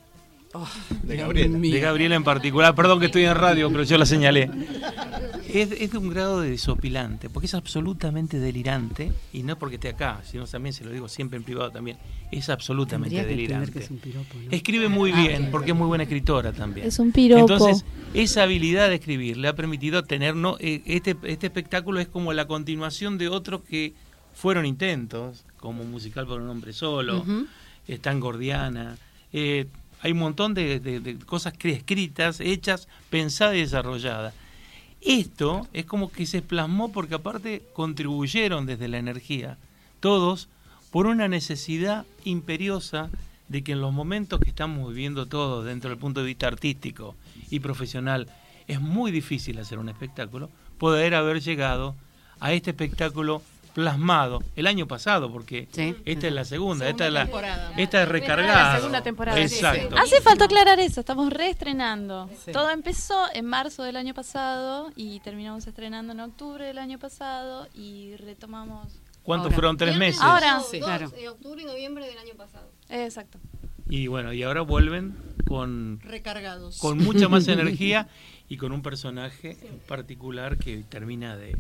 de Dios Gabriela. mío. De Gabriela en particular. Perdón que estoy en radio, pero yo la señalé. Es, es de un grado de desopilante, porque es absolutamente delirante, y no porque esté acá, sino también se lo digo siempre en privado también, es absolutamente Tendría delirante. que es un piropo, ¿no? Escribe muy Ah, bien, porque es muy buena escritora también. Es un piropo. Entonces, esa habilidad de escribir le ha permitido tener, no, Eh, este, este espectáculo es como la continuación de otros que fueron intentos, como musical por un hombre solo, están Gordiana, eh, hay un montón de, de- cosas escritas, hechas, pensadas y desarrolladas. Esto es como que se plasmó porque aparte contribuyeron desde la energía, todos, por una necesidad imperiosa de que en los momentos que estamos viviendo todos dentro del punto de vista artístico y profesional, es muy difícil hacer un espectáculo, poder haber llegado a este espectáculo plasmado el año pasado, porque esta es la segunda, esta es la esta es recargada. La segunda temporada. Exacto. Hace falta aclarar eso, estamos reestrenando. Todo empezó en marzo del año pasado y terminamos estrenando en octubre del año pasado y retomamos. ¿Cuántos ahora. fueron? ¿Tres meses? Ahora, Dos, claro. eh, octubre y noviembre del año pasado. Exacto. Y bueno, y ahora vuelven con Recargados. con mucha más energía y con un personaje particular que termina de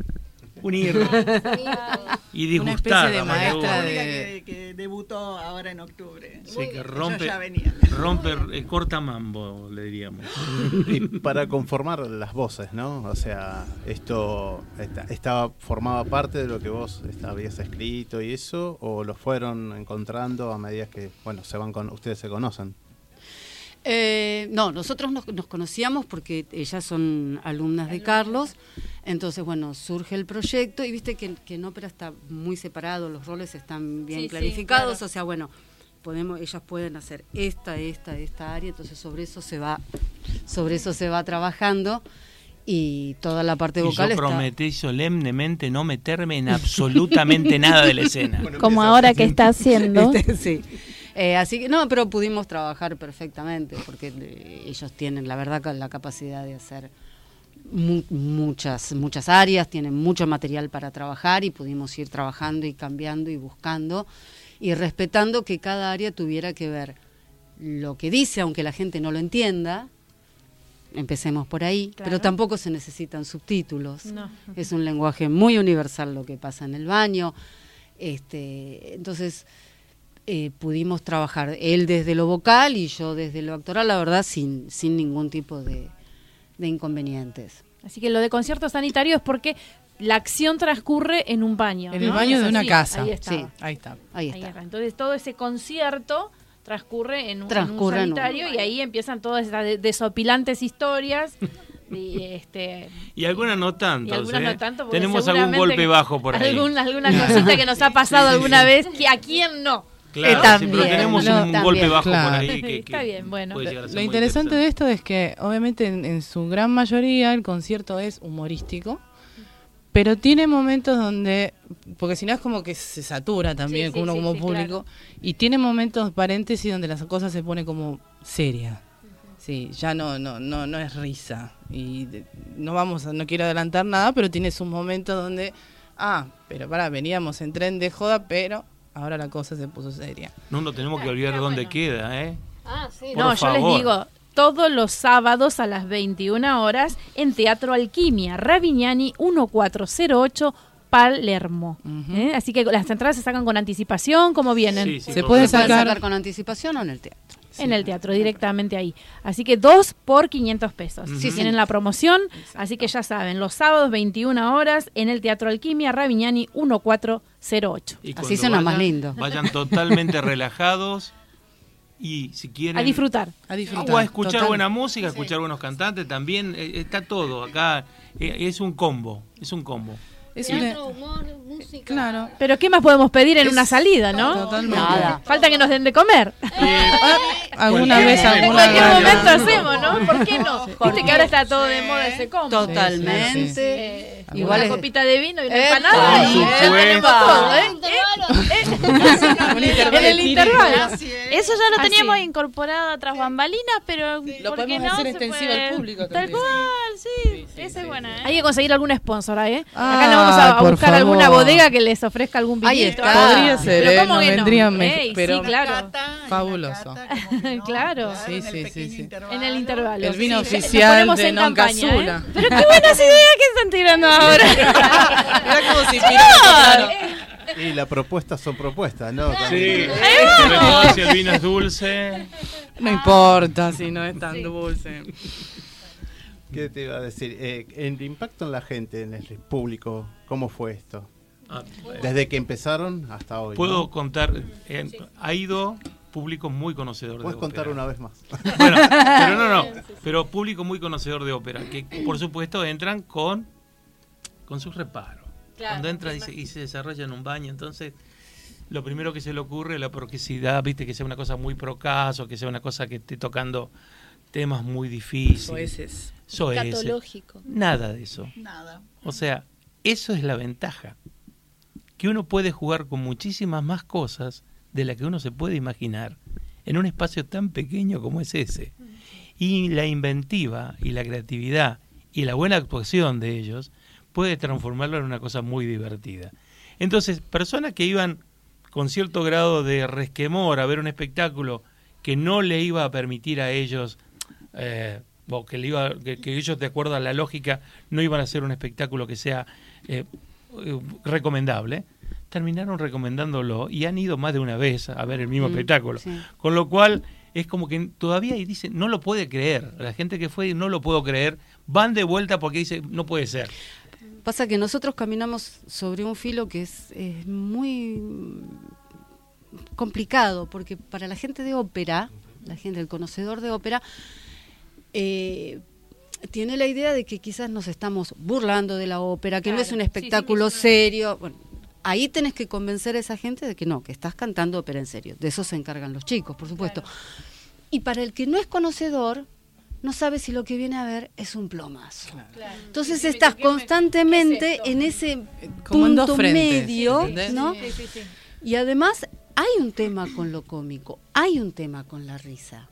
unir y disgustar. Una a María maestra que, que debutó ahora en octubre. Sí, que Yo rompe, ya venía. rompe, eh, corta mambo, le diríamos. Y para conformar las voces, ¿no? O sea, esto esta- estaba formaba parte de lo que vos esta- habías escrito y eso, o lo fueron encontrando a medida que, bueno, se van con, ustedes se conocen. Eh, no, nosotros nos, nos conocíamos porque ellas son alumnas de Carlos, entonces bueno, surge el proyecto y viste que, que en ópera está muy separado, los roles están bien Sí, sí, clarificados, claro. o sea, bueno, podemos, ellas pueden hacer esta, esta, esta área, entonces sobre eso se va, sobre eso se va trabajando y toda la parte Y vocal yo está. prometí solemnemente no meterme en absolutamente nada de la escena. Como ahora que está haciendo. Este, sí. Eh, así que no, pero pudimos trabajar perfectamente porque eh, ellos tienen, la verdad, la capacidad de hacer mu- muchas muchas áreas, tienen mucho material para trabajar y pudimos ir trabajando y cambiando y buscando y respetando que cada área tuviera que ver lo que dice, aunque la gente no lo entienda. Empecemos por ahí, Claro. pero tampoco se necesitan subtítulos. No. Es un lenguaje muy universal lo que pasa en el baño. Este, entonces eh, pudimos trabajar él desde lo vocal y yo desde lo actoral, la verdad, sin, sin ningún tipo de, de inconvenientes. Así que lo de concierto sanitario es porque la acción transcurre en un baño. En el baño de una casa. Ahí está. Sí, ahí está. Ahí está. Entonces todo ese concierto transcurre en un, Transcurre en en un un- sanitario y ahí empiezan todas esas de- desopilantes historias. Y este Y algunas no tanto. y algunas no tanto Tenemos algún golpe bajo por ahí. algún- alguna cosita que nos ha pasado alguna vez que a quién no Claro, Eh, sí, pero también, tenemos no, un también. golpe bajo Claro. por ahí que, que Está bien, bueno. puede llegar a ser Lo interesante de esto es que, obviamente, en, en su gran mayoría el concierto es humorístico, pero tiene momentos donde, porque si no es como que se satura también Sí, sí, uno sí, como sí, público, y tiene momentos paréntesis donde las cosas se pone como seria. Sí, ya no, no, no, no es risa. Y de- no vamos, a- no quiero adelantar nada, pero tiene sus momentos donde, ah, pero pará, veníamos en tren de joda, pero ahora la cosa se puso seria. No nos tenemos que olvidar dónde queda, ¿eh? Ah, sí. Por no, yo les digo, todos los sábados a las 21 horas en Teatro Alquimia, Ravignani 1408, Palermo. ¿Eh? Así que las entradas se sacan con anticipación, ¿cómo vienen? Sí, sí, Se puede sacar- sacar con anticipación o en el teatro. En el teatro, directamente ahí. Así que dos por 500 pesos. Si tienen la promoción, así que ya saben, los sábados 21 horas en el Teatro Alquimia, Ravignani 1408. Y Así suena más vayan, lindo. Vayan totalmente relajados y si quieren... A disfrutar. A disfrutar. O a escuchar Total. buena música, a escuchar buenos cantantes, también eh, está todo acá. eh, es un combo, es un combo. Es una- Teatro, humor, música. Claro. Pero ¿qué más podemos pedir en Es- una salida, no? Totalmente. Nada. Falta que nos den de comer. Alguna Cualquier vez, momento. En alguna cualquier momento hacemos, ¿no? ¿Por qué no? Viste que ahora está todo de moda ese combo. Totalmente. Eh, Igual una copita de vino y una Epa, empanada y ya tenemos todo, ¿eh? Intervalo En el intervalo. Así es. Eso ya lo Así. teníamos incorporado tras bambalinas, pero Lo ¿por qué podemos no? hacer extensivo puede- al público Tal cual, sí. Esa es buena, ¿eh? Hay que conseguir algún sponsor, ¿eh? Ah, Acá le vamos a, buscar alguna bodega que les ofrezca algún Ahí vinito. está. Podría ser, Pero ¿eh? ¿cómo Nos que no? vendría mejor, Ey, pero sí, claro. Cata, fabuloso. cata claro. Sí, en el sí, sí, sí. intervalo. En el intervalo. El vino Sí, oficial de Non campaña, Casula. ¿eh? Pero qué buenas ideas que están tirando ahora. Era como si Y las propuestas son propuestas, ¿no? Sí, si el vino es dulce. No importa si no es tan dulce. ¿Qué te iba a decir? Eh, el impacto en la gente, en el público, ¿cómo fue esto? Ah, Desde que empezaron hasta hoy. Puedo ¿no? contar, eh, ha ido público muy conocedor de Puedes contar ópera. una vez más. Bueno, pero no, no, pero público muy conocedor de ópera, que por supuesto entran con, con sus reparos. Claro, Cuando entra y se, y se desarrolla en un baño, entonces lo primero que se le ocurre es la proquisidad, viste, que sea una cosa muy procaso, que sea una cosa que esté tocando temas muy difíciles. Nada de eso. Nada. O sea, eso es la ventaja. Que uno puede jugar con muchísimas más cosas de las que uno se puede imaginar en un espacio tan pequeño como es ese. Y la inventiva y la creatividad y la buena actuación de ellos puede transformarlo en una cosa muy divertida. Entonces, personas que iban con cierto grado de resquemor a ver un espectáculo que no le iba a permitir a ellos eh, o que, le iba, que, que ellos de acuerdo a la lógica no iban a hacer un espectáculo que sea eh, eh, recomendable, terminaron recomendándolo y han ido más de una vez a ver el mismo Mm, espectáculo. sí. Con lo cual es como que todavía y dicen, no lo puede creer. La gente que fue, no lo puedo creer, van de vuelta porque dice, no puede ser. Pasa que nosotros caminamos sobre un filo que es, es muy complicado, porque para la gente de ópera, la gente, el conocedor de ópera, eh, tiene la idea de que quizás nos estamos burlando de la ópera, que no es un Sí, sí, que espectáculo serio. Bueno, ahí tenés que convencer a esa gente de que no, que estás cantando ópera en serio. De eso se encargan los chicos, por supuesto. Y para el que no es conocedor, no sabe si lo que viene a ver es un plomazo. Entonces estás constantemente en ese Como en dos punto frentes, medio, ¿entendés? ¿no? Sí, sí, sí. Y además hay un tema con lo cómico, hay un tema con la risa.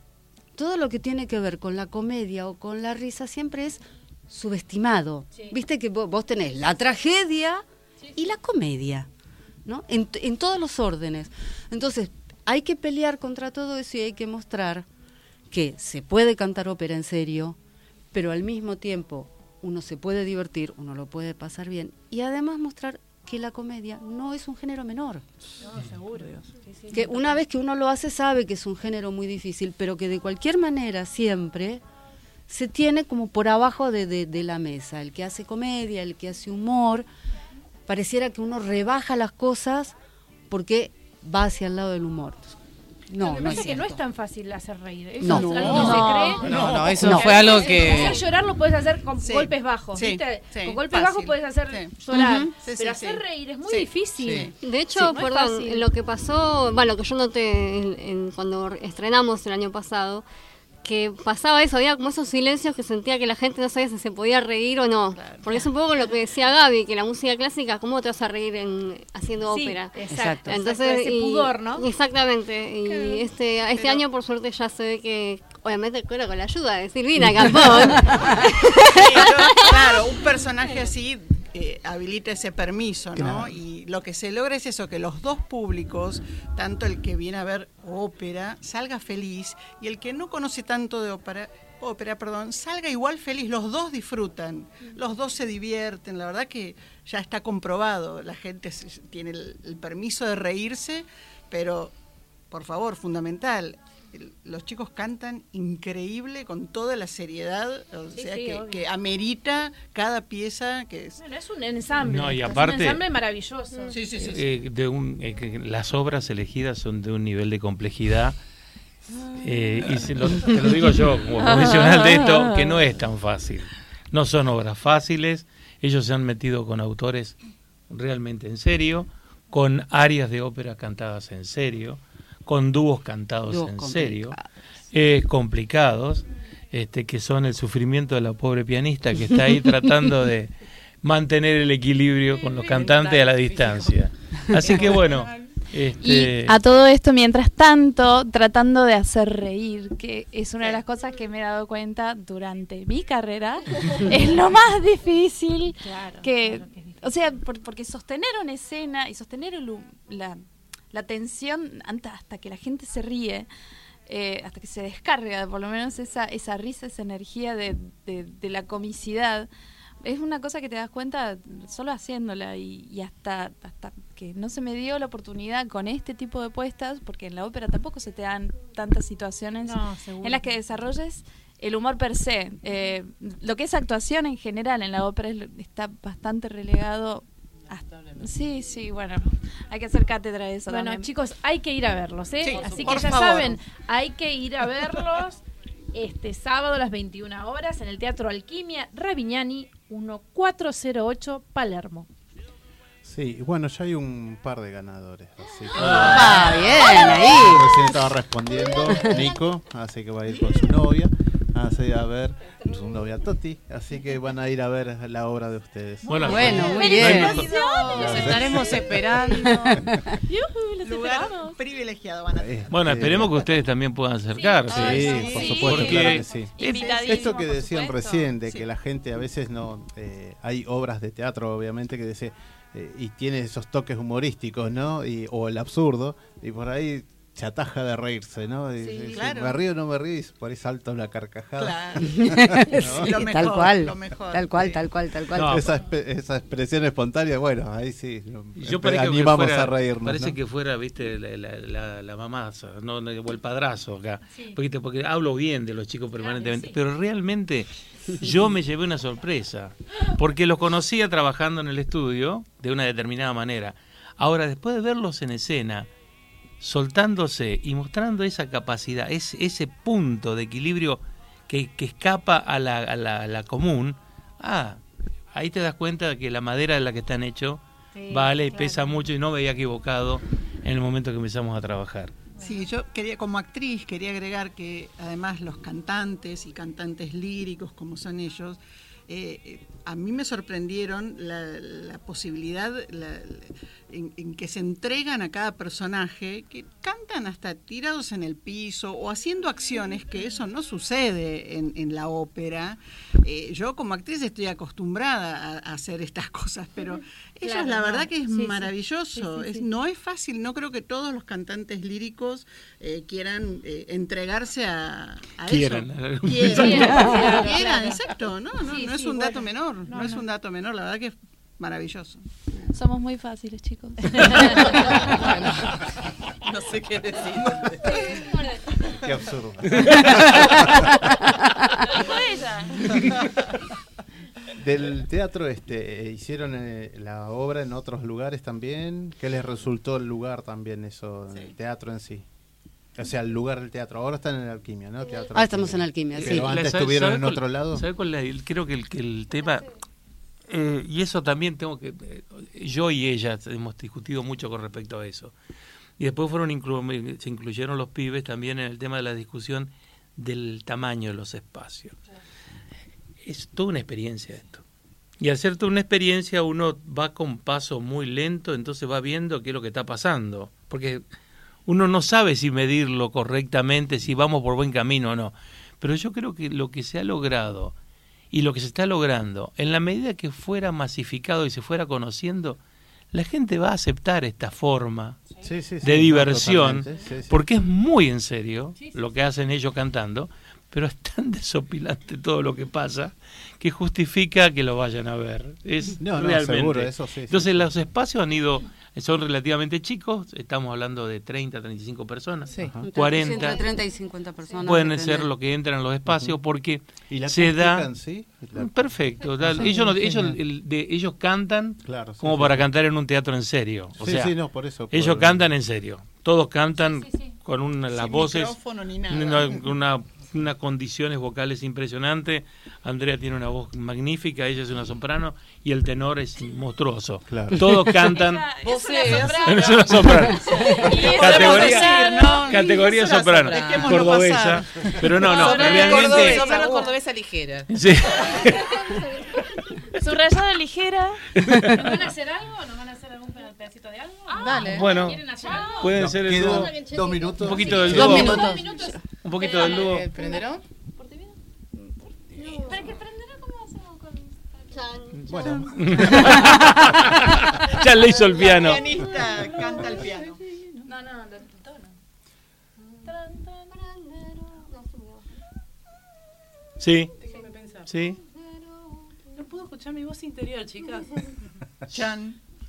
Todo lo que tiene que ver con la comedia o con la risa siempre es subestimado. Viste que vos, vos tenés la tragedia y la comedia, ¿no? En, en todos los órdenes. Entonces, hay que pelear contra todo eso y hay que mostrar que se puede cantar ópera en serio, pero al mismo tiempo uno se puede divertir, uno lo puede pasar bien y además mostrar que la comedia no es un género menor. No, seguro. Sí, sí. Que una vez que uno lo hace sabe que es un género muy difícil, pero que de cualquier manera siempre se tiene como por abajo de, de- de la mesa. El que hace comedia, el que hace humor, pareciera que uno rebaja las cosas porque va hacia el lado del humor. No, Lo que no pasa es que no es tan fácil hacer reír. Eso No. es algo No. que se cree. No, no, eso No. fue algo Hacer que... llorar lo puedes hacer con Sí. golpes bajos, Sí, ¿viste? sí, con golpes fácil. bajos puedes hacer Sí. llorar, pero hacer sí. reír es muy Sí, difícil. De hecho, no perdón, lo que pasó, bueno, que yo noté en- en- cuando estrenamos el año pasado, que pasaba eso, había como esos silencios que sentía que la gente no sabía si se podía reír o no. Porque es un poco lo que decía Gaby, que la música clásica, ¿cómo te vas a reír en, haciendo Sí, ópera? exacto. Exacto. Entonces, ese y- pudor, ¿no? Exactamente. Y Claro. este, este Pero- año, por suerte, ya se ve que, obviamente, claro, con la ayuda de Silvina Campón. Sí, yo- claro, un personaje así habilita ese permiso, ¿no? Claro. Y lo que se logra es eso, que los dos públicos, tanto el que viene a ver ópera, salga feliz, y el que no conoce tanto de ópera, ópera, perdón, salga igual feliz, los dos disfrutan, los dos se divierten, la verdad que ya está comprobado, la gente tiene el, el permiso de reírse, pero por favor, fundamental, los chicos cantan increíble con toda la seriedad, o Sí, sea sí, que, amerita cada pieza que es Bueno, es un ensamble. No, y es aparte- un ensamble maravilloso. Sí, sí, sí. sí. Eh, de un, eh, las obras elegidas son de un nivel de complejidad. eh, y se lo, te lo digo yo como profesional de esto, que no es tan fácil. No son obras fáciles. Ellos se han metido con autores realmente en serio, con arias de ópera cantadas en serio, con dúos cantados Dúos en serio, complicados. eh, complicados, este, que son el sufrimiento de la pobre pianista que está ahí tratando de mantener el equilibrio con los cantantes a la distancia. Así que bueno, Y este, a todo esto, mientras tanto, tratando de hacer reír, que es una de las cosas que me he dado cuenta durante mi carrera, es lo más difícil Claro, que, claro que es difícil. o sea, por- porque sostener una escena y sostener el la, la tensión hasta que la gente se ríe eh, hasta que se descarga, por lo menos esa, esa risa, esa energía de, de- de la comicidad. Es una cosa que te das cuenta solo haciéndola y, y hasta, hasta que no se me dio la oportunidad con este tipo de puestas, porque en la ópera tampoco se te dan tantas situaciones No, en las que desarrolles el humor per se. Eh, lo que es actuación en general en la ópera está bastante relegado. Hasta- sí, sí, bueno, hay que hacer cátedra de eso Bueno, también. chicos, hay que ir a verlos, ¿eh? Sí, Así que ya favor. saben, hay que ir a verlos este sábado a las 21 horas en el Teatro Alquimia, Ravignani 1408, Palermo. Sí, bueno, ya hay un par de ganadores. Así que- Ah, bien, ahí. Recién estaba respondiendo Nico, así que va a ir con su novia. Así a ver, su novia Toti. Así que van a ir a ver la obra de ustedes. Bueno, Bueno, muy bien. Los estaremos esperando. Lugar privilegiado van a tener. Bueno, esperemos que ustedes también puedan acercarse. Sí, por supuesto, Porque claro que sí. Esto que decían recién, de que la gente a veces no... eh, hay obras de teatro, obviamente, que dice... eh, y tiene esos toques humorísticos, ¿no? Y, o el absurdo, y por ahí se ataja de reírse, ¿no? Sí, claro. ¿Me río o no me río? Y por ahí salta una carcajada. Claro. ¿No? Lo tal cual, lo mejor, tal cual, sí. tal cual, tal cual. No, esa, expresión espontánea, bueno, ahí sí. Yo empe- parece que animamos fuera, a reírnos. Parece ¿no? que fuera, viste, la, la, la, la mamaza, no, no, o el padrazo acá. Porque, porque hablo bien de los chicos permanentemente, pero realmente yo me llevé una sorpresa, porque los conocía trabajando en el estudio de una determinada manera. Ahora, después de verlos en escena, soltándose y mostrando esa capacidad, ese, ese punto de equilibrio que, que escapa a la, a, la, a la común, ah, ahí te das cuenta de que la madera de la que están hechos Sí, vale y claro. pesa mucho y no me había equivocado en el momento que empezamos a trabajar. Sí, yo quería, como actriz, quería agregar que además los cantantes y cantantes líricos, como son ellos, eh, a mí me sorprendieron la, la posibilidad la- en, en que se entregan a cada personaje, que cantan hasta tirados en el piso o haciendo acciones que eso no sucede en, en la ópera. Eh, yo como actriz estoy acostumbrada a, a hacer estas cosas, pero ellos Claro, la no. verdad que es Sí, maravilloso. Sí, sí, Es- no es fácil, no creo que todos los cantantes líricos eh, quieran eh, entregarse a, a Quieran. eso. Quieran. Exacto. No, no, Sí, no es sí, un dato bueno. menor, no, No, es no. un dato menor, la verdad que es maravilloso. Somos muy fáciles, chicos. No sé qué decir. Qué absurdo. Del teatro, este, hicieron eh, la obra en otros lugares también. ¿Qué les resultó el lugar también eso, el teatro en sí? O sea, el lugar del teatro. Ahora están en la alquimia, ¿no? Teatro Ahora estamos en Alquimia, sí. Pero antes ¿sabe- estuvieron sabe en cuál- otro lado. ¿sabe cuál es el- creo que el, que el tema, eh, y eso también tengo que, eh, yo y ella hemos discutido mucho con respecto a eso. Y después fueron inclu- se incluyeron los pibes también en el tema de la discusión del tamaño de los espacios. Es toda una experiencia esto. Y al ser toda una experiencia uno va con paso muy lento, entonces va viendo qué es lo que está pasando. Porque uno no sabe si medirlo correctamente, si vamos por buen camino o no. Pero yo creo que lo que se ha logrado y lo que se está logrando, en la medida que fuera masificado y se fuera conociendo, la gente va a aceptar esta forma Sí, sí, sí, de diversión, totalmente, sí, sí. porque es muy en serio lo que hacen ellos cantando, pero es tan desopilante todo lo que pasa que justifica que lo vayan a ver. Es No, no, realmente. seguro, eso sí, sí, Entonces los espacios han ido, son relativamente chicos, estamos hablando de 30, 35 personas, Sí. Entre 40. 30 y 50 personas. Pueden depende. ser lo que entran en los espacios porque ¿Y la se da? La- perfecto da- Sí, ellos no- ellos sí. el- de- ellos cantan Claro, sí, como sí. para cantar en un teatro en serio o Sí, sea sí, no, por eso, ellos cantan en serio todos cantan con una, las Sin voces micrófono ni nada. una, una- unas condiciones vocales impresionantes Andrea tiene una voz magnífica ella es una soprano y el tenor es monstruoso Claro. todos cantan Vos una es- soprano. una soprano categoría podemos decir, ¿no? categoría soprano soprano. Cordobesa pero no no Soprano realmente cordobesa, soprano cordobesa ligera. sí. Subrayado ligera. ¿Nos van a hacer algo? ¿Nos van a pedacito de algo? Dale. bueno ¿Quieren hacer algo? pueden No, ser el dúo dos minutos. un poquito del Dos dúo minutos. un poquito del dúo Eh, ¿Prenderó? ¿Para qué prenderá? ¿Cómo hacemos con...? Chan, Bueno, ya le hizo el piano pianista canta el piano. No, no, el tono. chan. Sí. Déjenme pensar. Sí. No puedo escuchar mi voz interior, chicas. Chan.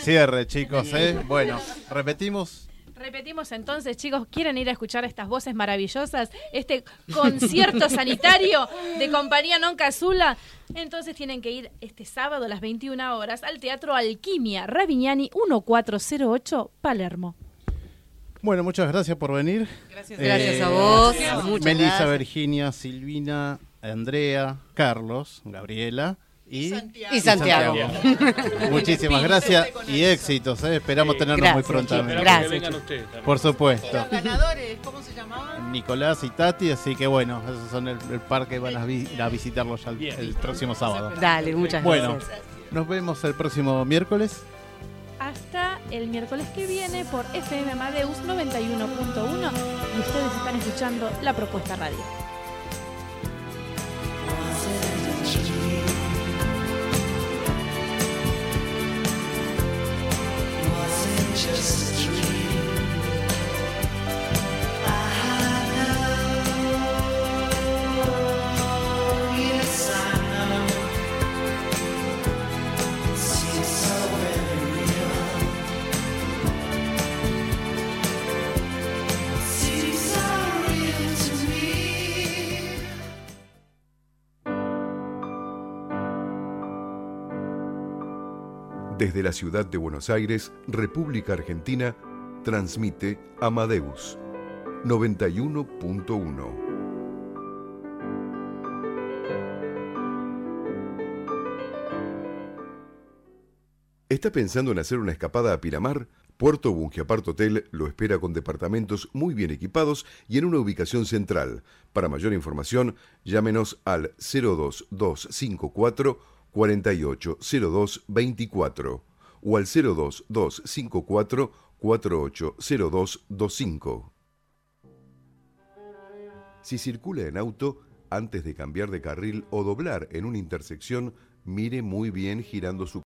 cierre, chicos, ¿eh? Bueno, repetimos. Repetimos entonces, chicos, ¿quieren ir a escuchar estas voces maravillosas? Este concierto sanitario de Compañía Non Casula. Entonces tienen que ir este sábado a las 21 horas al Teatro Alquimia, Ravignani 1408, Palermo. Bueno, muchas gracias por venir. Gracias. Gracias a vos. Muchas Melissa, gracias. Virginia, Silvina, Andrea, Carlos, Gabriela y, Y Santiago. Muchísimas gracias y éxitos. ¿eh? Esperamos tenernos muy Gracias, prontamente. chicos. Gracias, Que vengan ustedes también. Por supuesto. Los ganadores, ¿cómo se llamaban? Nicolás y Tati, así que bueno, esos son el, el par que van a, vi- a visitarlos ya el, el próximo sábado. Dale, muchas bueno, gracias. nos vemos el próximo miércoles. Hasta el miércoles que viene por FM Amadeus 91.1 y ustedes están escuchando La Propuesta Radio. Just. Desde la ciudad de Buenos Aires, República Argentina, transmite Amadeus 91.1. Este ¿Está pensando en hacer una escapada a Piramar? Puerto Bungiapart Hotel lo espera con departamentos muy bien equipados y en una ubicación central. Para mayor información, llámenos al 02254 480224 o al 02254 480225. Si circula en auto, antes de cambiar de carril o doblar en una intersección, mire muy bien girando su